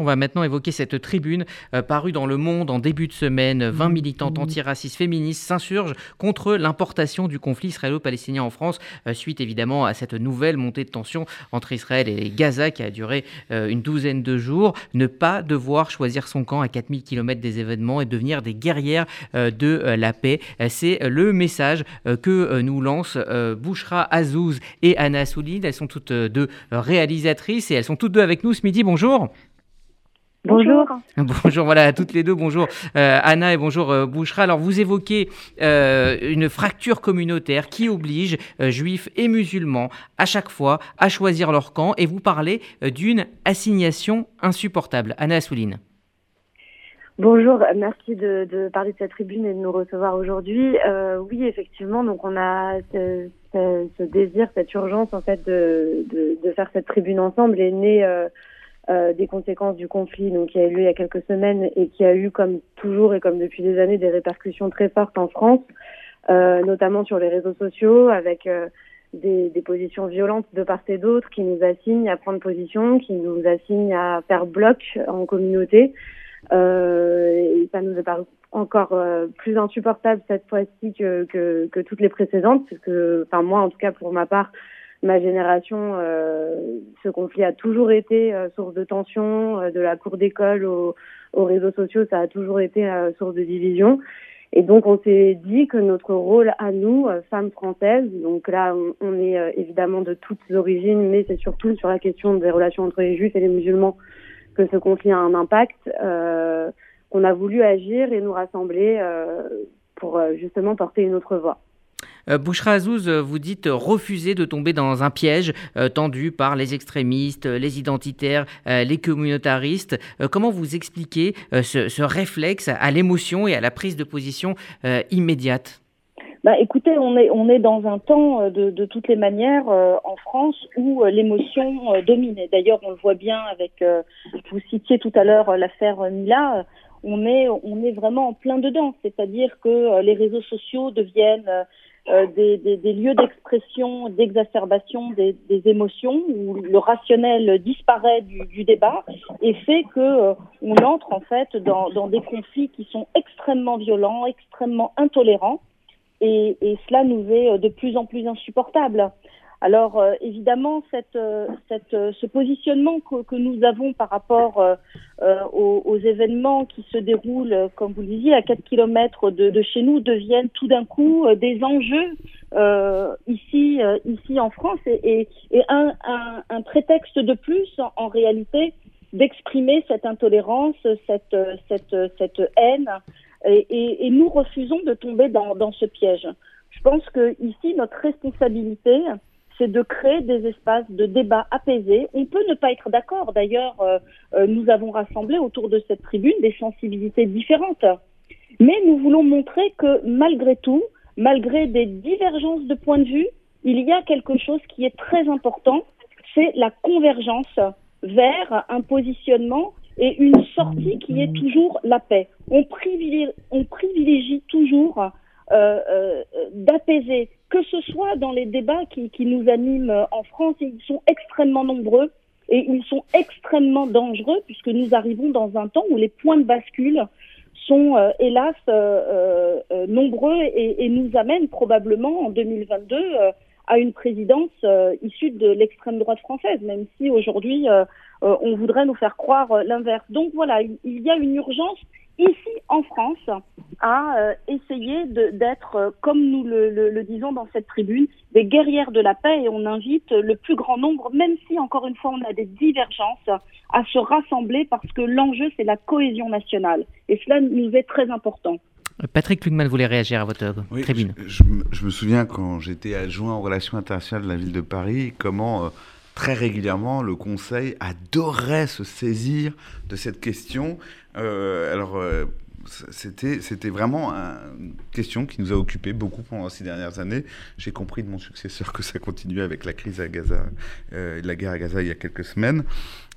On va maintenant évoquer cette tribune euh, parue dans Le Monde en début de semaine. 20 militantes antiracistes féministes s'insurgent contre l'importation du conflit israélo-palestinien en France, euh, suite évidemment à cette nouvelle montée de tension entre Israël et Gaza qui a duré euh, une douzaine de jours. Ne pas devoir choisir son camp à 4000 km des événements et devenir des guerrières de la paix. C'est le message que nous lancent Bouchra Azouz et Anna Soulid. Elles sont toutes deux réalisatrices et elles sont toutes deux avec nous ce midi. Bonjour. Bonjour. Bonjour, voilà, à toutes les deux. Bonjour euh, Anna et bonjour euh, Bouchra. Alors, vous évoquez euh, une fracture communautaire qui oblige juifs et musulmans à chaque fois à choisir leur camp et vous parlez d'une assignation insupportable. Anna Assouline. Bonjour, merci de, parler de cette tribune et de nous recevoir aujourd'hui. oui, effectivement, donc on a ce, désir, cette urgence en fait de, de, faire cette tribune ensemble est né euh, des conséquences du conflit donc, qui a eu lieu il y a quelques semaines et qui a eu, comme toujours et comme depuis des années, des répercussions très fortes en France, euh, notamment sur les réseaux sociaux, avec euh, des, des, positions violentes de part et d'autre qui nous assignent à prendre position, qui nous assignent à faire bloc en communauté. et ça nous est paru encore plus insupportable cette fois-ci que, que, que, toutes les précédentes, parce que, enfin moi en tout cas pour ma part, ma génération, euh, ce conflit a toujours été euh, source de tension, euh, de la cour d'école aux, réseaux sociaux, ça a toujours été source de division. Et donc on s'est dit que notre rôle à nous, femmes françaises, donc là on, est évidemment de toutes origines, mais c'est surtout sur la question des relations entre les juifs et les musulmans que ce conflit a un impact, euh, qu'on a voulu agir et nous rassembler pour justement porter une autre voix. Euh, Bouchra Azouz, euh, vous dites refuser de tomber dans un piège euh, tendu par les extrémistes, les identitaires, les communautaristes. comment vous expliquez ce, réflexe à l'émotion et à la prise de position immédiate? Bah, écoutez, on est, on est dans un temps de, de toutes les manières en France où l'émotion domine. D'ailleurs, on le voit bien avec, vous citiez tout à l'heure l'affaire Mila, on est, on est vraiment en plein dedans. C'est-à-dire que les réseaux sociaux deviennent euh, des, lieux d'expression, d'exacerbation des, émotions, où le rationnel disparaît du, débat et fait que euh, on entre en fait dans, dans, des conflits qui sont extrêmement violents, extrêmement intolérants, et, et cela nous est euh, de plus en plus insupportable. Alors euh, évidemment, cette, euh, cette, euh, ce positionnement que, que, nous avons par rapport aux, aux, événements qui se déroulent, comme vous le disiez, à 4 kilomètres de, de chez nous, deviennent tout d'un coup des enjeux ici, ici en France et, et, et un, un, un, prétexte de plus en, en réalité d'exprimer cette intolérance, cette, cette, cette haine. Et, et, nous refusons de tomber dans, dans ce piège. Je pense que ici notre responsabilité, c'est de créer des espaces de débat apaisés. On peut ne pas être d'accord. D'ailleurs, euh, euh, nous avons rassemblé autour de cette tribune des sensibilités différentes. Mais nous voulons montrer que malgré tout, malgré des divergences de points de vue, il y a quelque chose qui est très important, c'est la convergence vers un positionnement et une sortie qui est toujours la paix. On privilégie, toujours d'apaiser, que ce soit dans les débats qui, nous animent en France, ils sont extrêmement nombreux et ils sont extrêmement dangereux puisque nous arrivons dans un temps où les points de bascule sont euh, hélas euh, euh, nombreux et, et, nous amènent probablement en 2022 à une présidence issue de l'extrême droite française, même si aujourd'hui on voudrait nous faire croire l'inverse. Donc voilà, il y a une urgence ici en France à euh, essayer d'être, euh, comme nous le, le, disons dans cette tribune, des guerrières de la paix et on invite le plus grand nombre, même si encore une fois on a des divergences, à se rassembler parce que l'enjeu c'est la cohésion nationale et cela nous est très important. Patrick Klugman voulait réagir à votre tribune. Je, je, me souviens quand j'étais adjoint en relations internationales de la ville de Paris, comment euh, très régulièrement, le Conseil adorait se saisir de cette question. Euh, alors, euh, c'était, c'était vraiment une question qui nous a occupé beaucoup pendant ces dernières années. J'ai compris de mon successeur que ça continuait avec la crise à Gaza, euh, la guerre à Gaza il y a quelques semaines.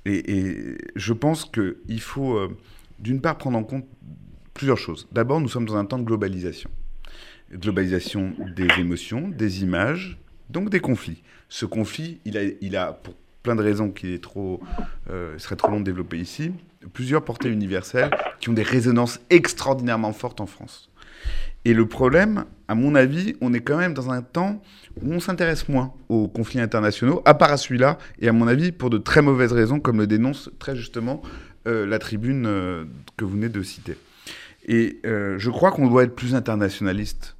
Et, et je pense qu'il faut, d'une part, prendre en compte plusieurs choses. D'abord, nous sommes dans un temps de globalisation. Globalisation des émotions, des images, donc des conflits. Ce conflit, il a, il a pour plein de raisons qui est trop, euh, serait trop long de développer ici, plusieurs portées universelles qui ont des résonances extraordinairement fortes en France. Et le problème, à mon avis, on est quand même dans un temps où on s'intéresse moins aux conflits internationaux, à part à celui-là, et à mon avis, pour de très mauvaises raisons, comme le dénonce très justement euh, la tribune euh, que vous venez de citer. Et euh, je crois qu'on doit être plus internationaliste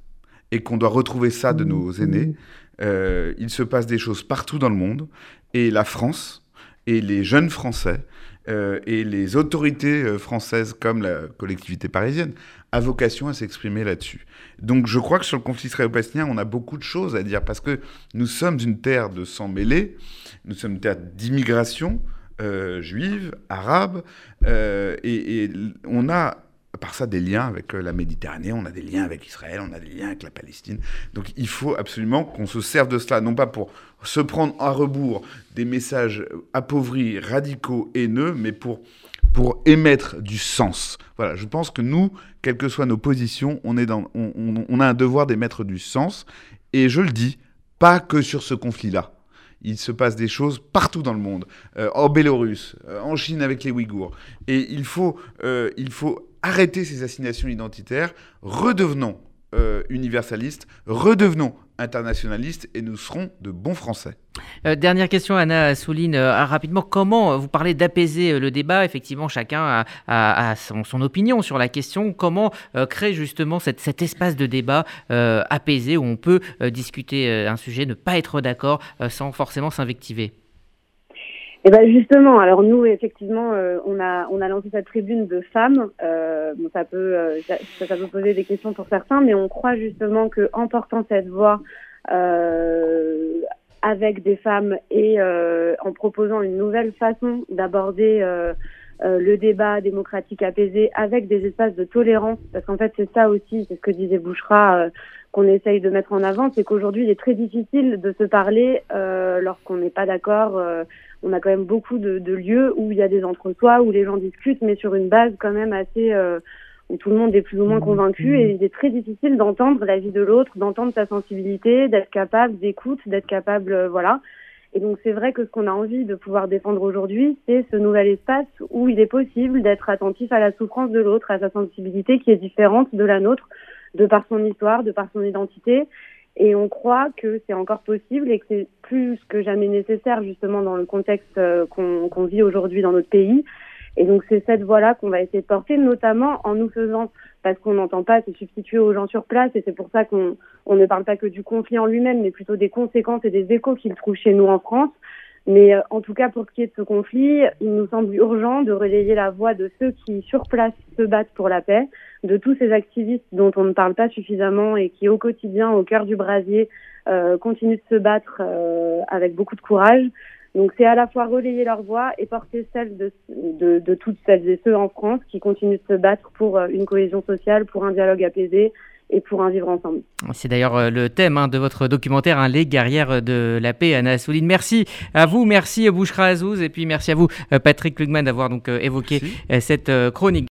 et qu'on doit retrouver ça de nos aînés. Il se passe des choses partout dans le monde, et la France et les jeunes Français et les autorités françaises comme la collectivité parisienne a vocation à s'exprimer là-dessus. Donc je crois que sur le conflit israélo-palestinien, on a beaucoup de choses à dire parce que nous sommes une terre de sang mêlé, nous sommes une terre d'immigration euh, juive, arabe, euh, et, on a par ça des liens avec euh, la Méditerranée, on a des liens avec Israël, on a des liens avec la Palestine. Donc il faut absolument qu'on se serve de cela, non pas pour se prendre à rebours des messages appauvris, radicaux, haineux, mais pour pour émettre du sens. Voilà, je pense que nous, quelles que soient nos positions, on, est dans, on, a un devoir d'émettre du sens. Et je le dis, pas que sur ce conflit-là. Il se passe des choses partout dans le monde, euh, en Bélarus, euh, en Chine avec les Ouïghours. Et il faut, euh, il faut arrêter ces assignations identitaires, redevenons universalistes, redevenons internationalistes et nous serons de bons Français. Euh, dernière question, Anna souligne euh, rapidement comment vous parlez d'apaiser euh, le débat? Effectivement, chacun a, son, opinion sur la question. Comment créer justement cet espace de débat apaisé où on peut discuter un sujet, ne pas être d'accord sans forcément s'invectiver? Eh ben justement, alors nous effectivement, on a on a lancé cette tribune de femmes. bon, ça peut ça, ça, peut poser des questions pour certains, mais on croit justement que en portant cette voix avec des femmes et euh, en proposant une nouvelle façon d'aborder euh, euh, le débat démocratique apaisé avec des espaces de tolérance, parce qu'en fait c'est ça aussi, c'est ce que disait Bouchera qu'on essaye de mettre en avant, c'est qu'aujourd'hui il est très difficile de se parler lorsqu'on n'est pas d'accord. On a quand même beaucoup de, de, lieux où il y a des entre-soi, où les gens discutent, mais sur une base quand même assez où tout le monde est plus ou moins mmh. convaincu et mmh. il est très difficile d'entendre la vie de l'autre, d'entendre sa sensibilité, d'être capable d'écoute, d'être capable, euh, voilà. Et donc c'est vrai que ce qu'on a envie de pouvoir défendre aujourd'hui, c'est ce nouvel espace où il est possible d'être attentif à la souffrance de l'autre, à sa sensibilité qui est différente de la nôtre, de par son histoire, de par son identité. Et on croit que c'est encore possible et que c'est plus que jamais nécessaire justement dans le contexte euh, qu'on vit aujourd'hui dans notre pays. Et donc c'est cette voie-là qu'on va essayer de porter, notamment en nous faisant, parce qu'on n'entend pas se substituer aux gens sur place, et c'est pour ça qu'on on ne parle pas que du conflit en lui-même, mais plutôt des conséquences et des échos qu'il trouve chez nous en France. Mais euh, en tout cas, pour ce qui est de ce conflit, il nous semble urgent de relayer la voix de ceux qui, sur place, se battent pour la paix, de tous ces activistes dont on ne parle pas suffisamment et qui, au quotidien, au cœur du brasier, euh, continuent de se battre euh, avec beaucoup de courage, donc c'est à la fois relayer leur voix et porter celle de, de, de, toutes celles et ceux en France qui continuent de se battre pour euh, une cohésion sociale, pour un dialogue apaisé et pour un vivre ensemble. C'est d'ailleurs euh, le thème hein, de votre documentaire, hein, Les guerrières de la paix, Anna Souline. Merci à vous, merci Bouchra Azouz et puis merci à vous Patrick Klugman d'avoir donc évoqué cette chronique.